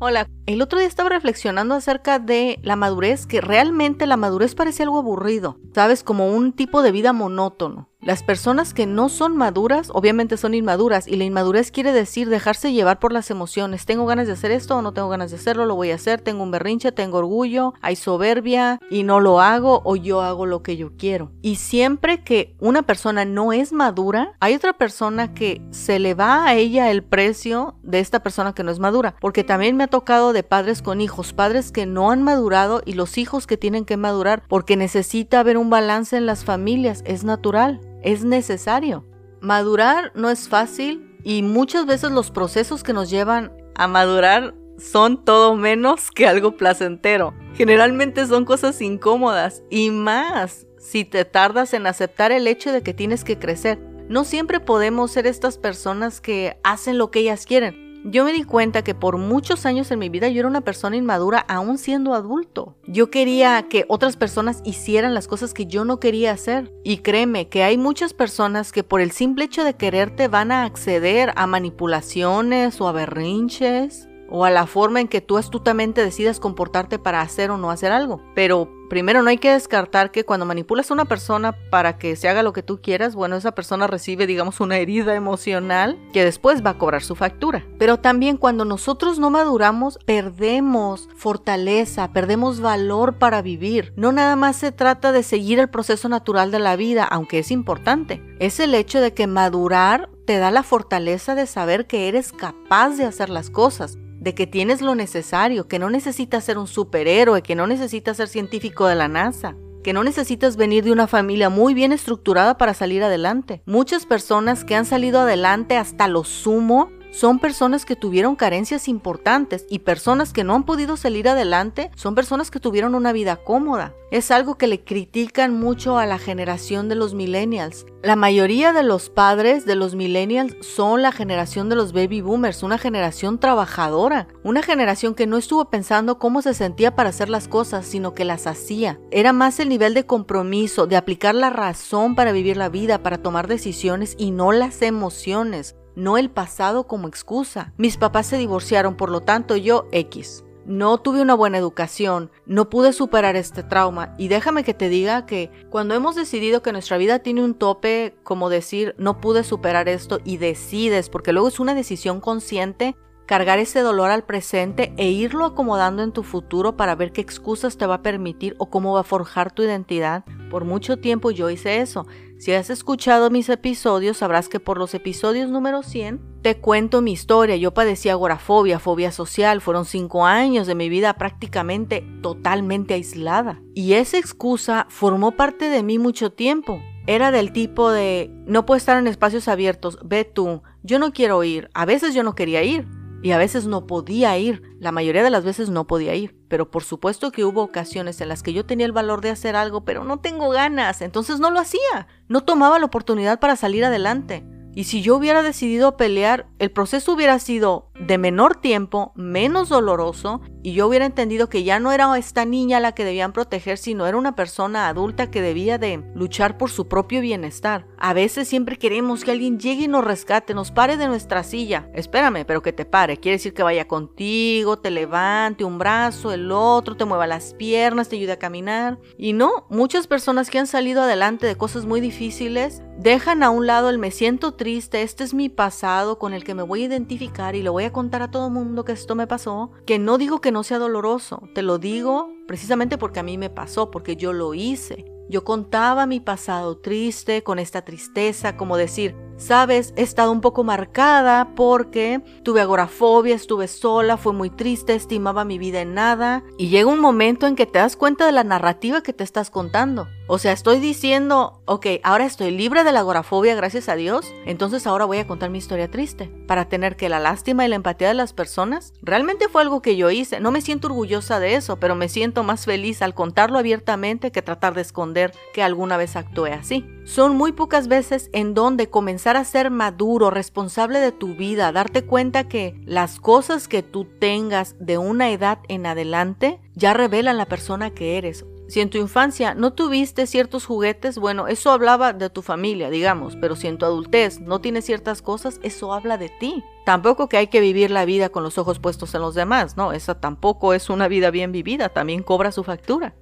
Hola, el otro día estaba reflexionando acerca de la madurez, que realmente la madurez parece algo aburrido, ¿sabes? Como un tipo de vida monótono. Las personas que no son maduras, obviamente son inmaduras, y la inmadurez quiere decir dejarse llevar por las emociones. Tengo ganas de hacer esto o no tengo ganas de hacerlo, lo voy a hacer, tengo un berrinche, tengo orgullo, hay soberbia y no lo hago o yo hago lo que yo quiero. Y siempre que una persona no es madura, hay otra persona que se le va a ella el precio de esta persona que no es madura, porque también me ha tocado de padres con hijos, padres que no han madurado y los hijos que tienen que madurar, porque necesita haber un balance en las familias, es natural es necesario. Madurar no es fácil y muchas veces los procesos que nos llevan a madurar son todo menos que algo placentero. Generalmente son cosas incómodas y más si te tardas en aceptar el hecho de que tienes que crecer. No siempre podemos ser estas personas que hacen lo que ellas quieren. Yo me di cuenta que por muchos años en mi vida yo era una persona inmadura aún siendo adulto. Yo quería que otras personas hicieran las cosas que yo no quería hacer. Y créeme que hay muchas personas que por el simple hecho de quererte van a acceder a manipulaciones o a berrinches o a la forma en que tú astutamente decidas comportarte para hacer o no hacer algo. Pero primero no hay que descartar que cuando manipulas a una persona para que se haga lo que tú quieras, bueno, esa persona recibe, digamos, una herida emocional que después va a cobrar su factura. Pero también cuando nosotros no maduramos, perdemos fortaleza, perdemos valor para vivir. No nada más se trata de seguir el proceso natural de la vida, aunque es importante. Es el hecho de que madurar te da la fortaleza de saber que eres capaz de hacer las cosas, de que tienes lo necesario, que no necesitas ser un superhéroe, que no necesitas ser científico de la NASA, que no necesitas venir de una familia muy bien estructurada para salir adelante. Muchas personas que han salido adelante hasta lo sumo son personas que tuvieron carencias importantes y personas que no han podido salir adelante son personas que tuvieron una vida cómoda. Es algo que le critican mucho a la generación de los millennials. La mayoría de los padres de los millennials son la generación de los baby boomers, una generación trabajadora, una generación que no estuvo pensando cómo se sentía para hacer las cosas, sino que las hacía. Era más el nivel de compromiso, de aplicar la razón para vivir la vida, para tomar decisiones y no las emociones no el pasado como excusa. Mis papás se divorciaron, por lo tanto yo X. No tuve una buena educación, no pude superar este trauma y déjame que te diga que cuando hemos decidido que nuestra vida tiene un tope, como decir, no pude superar esto y decides, porque luego es una decisión consciente, cargar ese dolor al presente e irlo acomodando en tu futuro para ver qué excusas te va a permitir o cómo va a forjar tu identidad. Por mucho tiempo yo hice eso. Si has escuchado mis episodios, sabrás que por los episodios número 100 te cuento mi historia. Yo padecí agorafobia, fobia social. Fueron cinco años de mi vida prácticamente totalmente aislada. Y esa excusa formó parte de mí mucho tiempo. Era del tipo de, no puedo estar en espacios abiertos, ve tú, yo no quiero ir. A veces yo no quería ir, y a veces no podía ir, la mayoría de las veces no podía ir, pero por supuesto que hubo ocasiones en las que yo tenía el valor de hacer algo, pero no tengo ganas, entonces no lo hacía, no tomaba la oportunidad para salir adelante. Y si yo hubiera decidido pelear, el proceso hubiera sido de menor tiempo, menos doloroso, y yo hubiera entendido que ya no era esta niña la que debían proteger, sino era una persona adulta que debía de luchar por su propio bienestar. A veces siempre queremos que alguien llegue y nos rescate, nos pare de nuestra silla. Espérame, pero que te pare. Quiere decir que vaya contigo, te levante un brazo, el otro, te mueva las piernas, te ayude a caminar. Y no, muchas personas que han salido adelante de cosas muy difíciles dejan a un lado el me siento triste, este es mi pasado con el que me voy a identificar y le voy contar a todo mundo que esto me pasó, que no digo que no sea doloroso, te lo digo precisamente porque a mí me pasó, porque yo lo hice. Yo contaba mi pasado triste con esta tristeza, como decir, sabes, he estado un poco marcada porque tuve agorafobia, estuve sola, fue muy triste, estimaba mi vida en nada. Y llega un momento en que te das cuenta de la narrativa que te estás contando. O sea, estoy diciendo, ok, ahora estoy libre de la agorafobia, gracias a Dios, entonces ahora voy a contar mi historia triste, para tener que la lástima y la empatía de las personas. Realmente fue algo que yo hice, no me siento orgullosa de eso, pero me siento más feliz al contarlo abiertamente que tratar de esconder que alguna vez actué así. Son muy pocas veces en donde comenzar a ser maduro, responsable de tu vida, darte cuenta que las cosas que tú tengas de una edad en adelante ya revelan la persona que eres Si en tu infancia no tuviste ciertos juguetes, bueno, eso hablaba de tu familia, digamos, pero si en tu adultez no tienes ciertas cosas, eso habla de ti. Tampoco que hay que vivir la vida con los ojos puestos en los demás, no, esa tampoco es una vida bien vivida, también cobra su factura.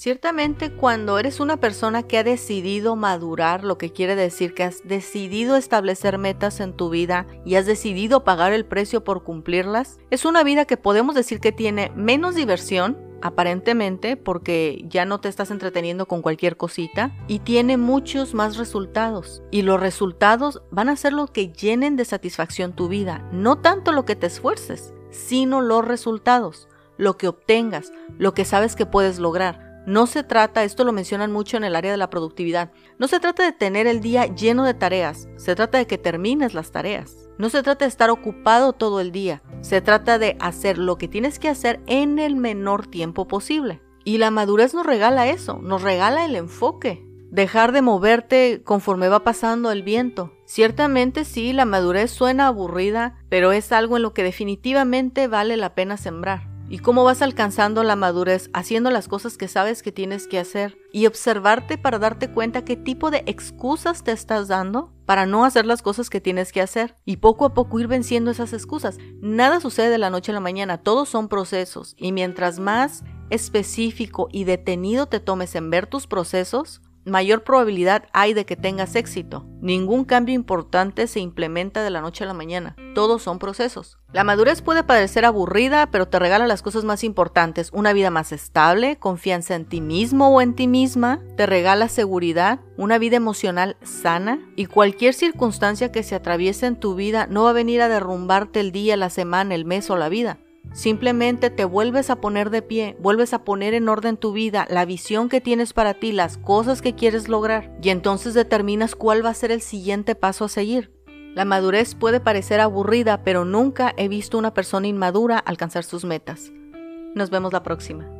Ciertamente cuando eres una persona que ha decidido madurar, lo que quiere decir que has decidido establecer metas en tu vida y has decidido pagar el precio por cumplirlas, es una vida que podemos decir que tiene menos diversión, aparentemente, porque ya no te estás entreteniendo con cualquier cosita, y tiene muchos más resultados. Y los resultados van a ser lo que llenen de satisfacción tu vida, no tanto lo que te esfuerces, sino los resultados, lo que obtengas, lo que sabes que puedes lograr. No se trata, esto lo mencionan mucho en el área de la productividad, no se trata de tener el día lleno de tareas, se trata de que termines las tareas. No se trata de estar ocupado todo el día, se trata de hacer lo que tienes que hacer en el menor tiempo posible. Y la madurez nos regala eso, nos regala el enfoque, dejar de moverte conforme va pasando el viento. Ciertamente sí, la madurez suena aburrida, pero es algo en lo que definitivamente vale la pena sembrar y cómo vas alcanzando la madurez haciendo las cosas que sabes que tienes que hacer y observarte para darte cuenta qué tipo de excusas te estás dando para no hacer las cosas que tienes que hacer y poco a poco ir venciendo esas excusas. Nada sucede de la noche a la mañana, todos son procesos y mientras más específico y detenido te tomes en ver tus procesos, mayor probabilidad hay de que tengas éxito. Ningún cambio importante se implementa de la noche a la mañana. Todos son procesos. La madurez puede parecer aburrida, pero te regala las cosas más importantes. Una vida más estable, confianza en ti mismo o en ti misma, te regala seguridad, una vida emocional sana y cualquier circunstancia que se atraviese en tu vida no va a venir a derrumbarte el día, la semana, el mes o la vida. Simplemente te vuelves a poner de pie, vuelves a poner en orden tu vida, la visión que tienes para ti, las cosas que quieres lograr, y entonces determinas cuál va a ser el siguiente paso a seguir. La madurez puede parecer aburrida, pero nunca he visto una persona inmadura alcanzar sus metas. Nos vemos la próxima.